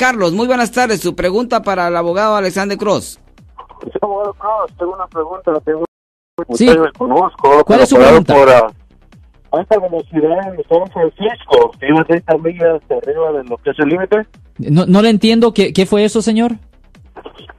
Carlos, muy buenas tardes. Su pregunta para el abogado Alexander Cross. Sí, abogado Cross, tengo una pregunta. La tengo. Sí. Usted me conozco. ¿Cuál es su pregunta? Por, ah, a esta velocidad en San Francisco, que iba 30 millas arriba de lo que es el límite. No, no le entiendo. ¿Qué, ¿Qué fue eso, señor?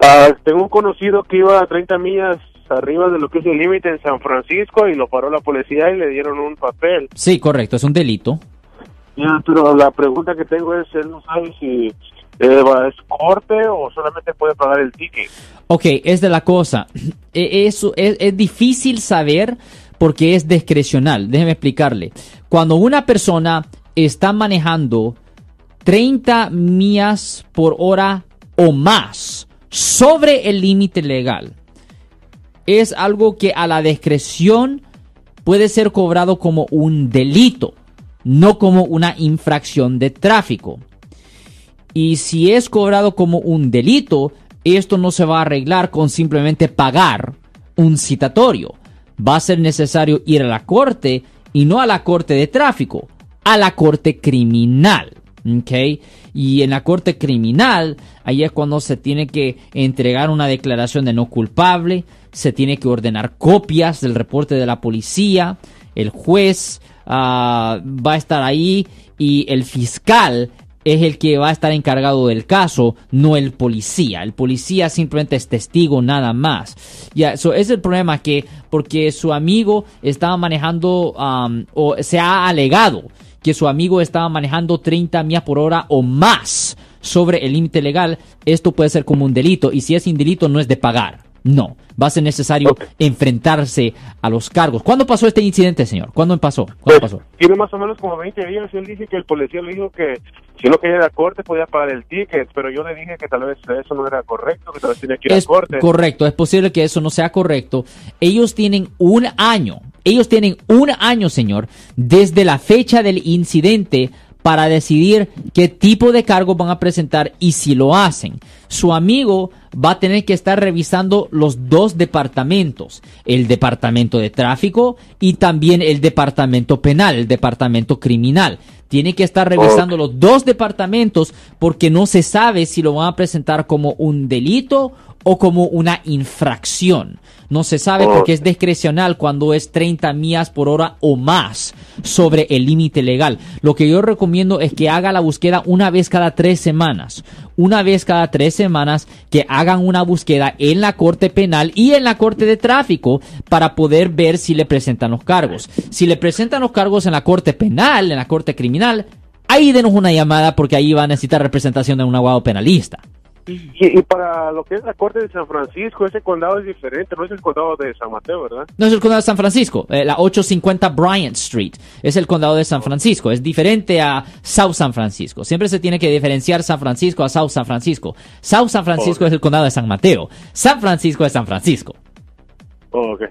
Ah, tengo un conocido que iba a 30 millas arriba de lo que es el límite en San Francisco y lo paró la policía y le dieron un papel. Sí, correcto, es un delito. Ya, pero la pregunta que tengo es, él no sabe si es corte o solamente puede pagar el ticket. Ok, es de la cosa. E- Eso es, es difícil saber porque es discrecional. Déjeme explicarle. Cuando una persona está manejando 30 millas por hora o más sobre el límite legal, es algo que a la discreción puede ser cobrado como un delito, no como una infracción de tráfico. Y si es cobrado como un delito, esto no se va a arreglar con simplemente pagar un citatorio. Va a ser necesario ir a la corte y no a la corte de tráfico, a la corte criminal. ¿ok? Y en la corte criminal, ahí es cuando se tiene que entregar una declaración de no culpable, se tiene que ordenar copias del reporte de la policía, el juez ah, va a estar ahí y el fiscal es el que va a estar encargado del caso, no el policía. El policía simplemente es testigo nada más. Ya, eso es el problema que porque su amigo estaba manejando um, o se ha alegado que su amigo estaba manejando 30 millas por hora o más sobre el límite legal, esto puede ser como un delito y si es un delito no es de pagar. No, va a ser necesario enfrentarse a los cargos. ¿Cuándo pasó este incidente, señor? ¿Cuándo pasó? ¿Cuándo Pues, pasó? tiene más o menos como 20 días. Él dice que el policía le dijo que si no quería ir a corte podía pagar el ticket, pero yo le dije que tal vez eso no era correcto, que tal vez tenía que ir Es a corte. correcto, es posible que eso no sea correcto. Ellos tienen un año, ellos tienen un año, señor, desde la fecha del incidente para decidir qué tipo de cargo van a presentar y si lo hacen. Su amigo va a tener que estar revisando los dos departamentos, el departamento de tráfico y también el departamento penal, el departamento criminal. Tiene que estar revisando los dos departamentos porque no se sabe si lo van a presentar como un delito o como una infracción. No se sabe porque es discrecional cuando es 30 millas por hora o más sobre el límite legal. Lo que yo recomiendo es que haga la búsqueda una vez cada tres semanas. Una vez cada tres semanas que hagan una búsqueda en la corte penal y en la corte de tráfico para poder ver si le presentan los cargos. Si le presentan los cargos en la corte penal, en la corte criminal, ahí denos una llamada porque ahí va a necesitar representación de un abogado penalista. Y, y para lo que es la corte de San Francisco, ese condado es diferente, no es el condado de San Mateo, ¿verdad? No es el condado de San Francisco, eh, la 850 Bryant Street es el condado de San Francisco, es diferente a South San Francisco. Siempre se tiene que diferenciar San Francisco a South San Francisco. South San Francisco Ok. es el condado de San Mateo, San Francisco es San Francisco. Oh, ok.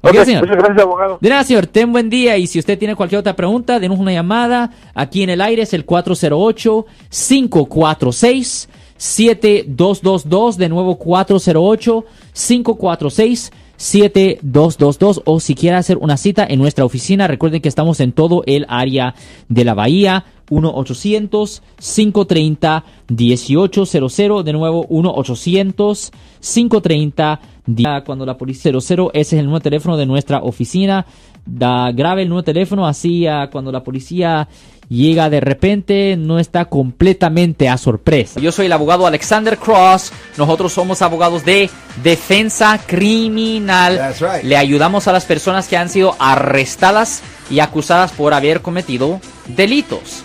Ok, Ok, señor. Muchas gracias, abogado. De nada, señor, ten buen día y si usted tiene cualquier otra pregunta, denos una llamada. Aquí en el aire es el 408-546-7222, de nuevo 408-546-7222 o si quiere hacer una cita en nuestra oficina, recuerden que estamos en todo el área de la bahía. 1-800-530-1800. De nuevo, 1-800-530. Cuando la policía 00, ese es el nuevo teléfono de nuestra oficina. Da, grabe el nuevo teléfono, así ah, cuando la policía llega de repente, no está completamente a sorpresa. Yo soy el abogado Alexander Cross. Nosotros somos abogados de defensa criminal. That's right. Le ayudamos a las personas que han sido arrestadas y acusadas por haber cometido delitos.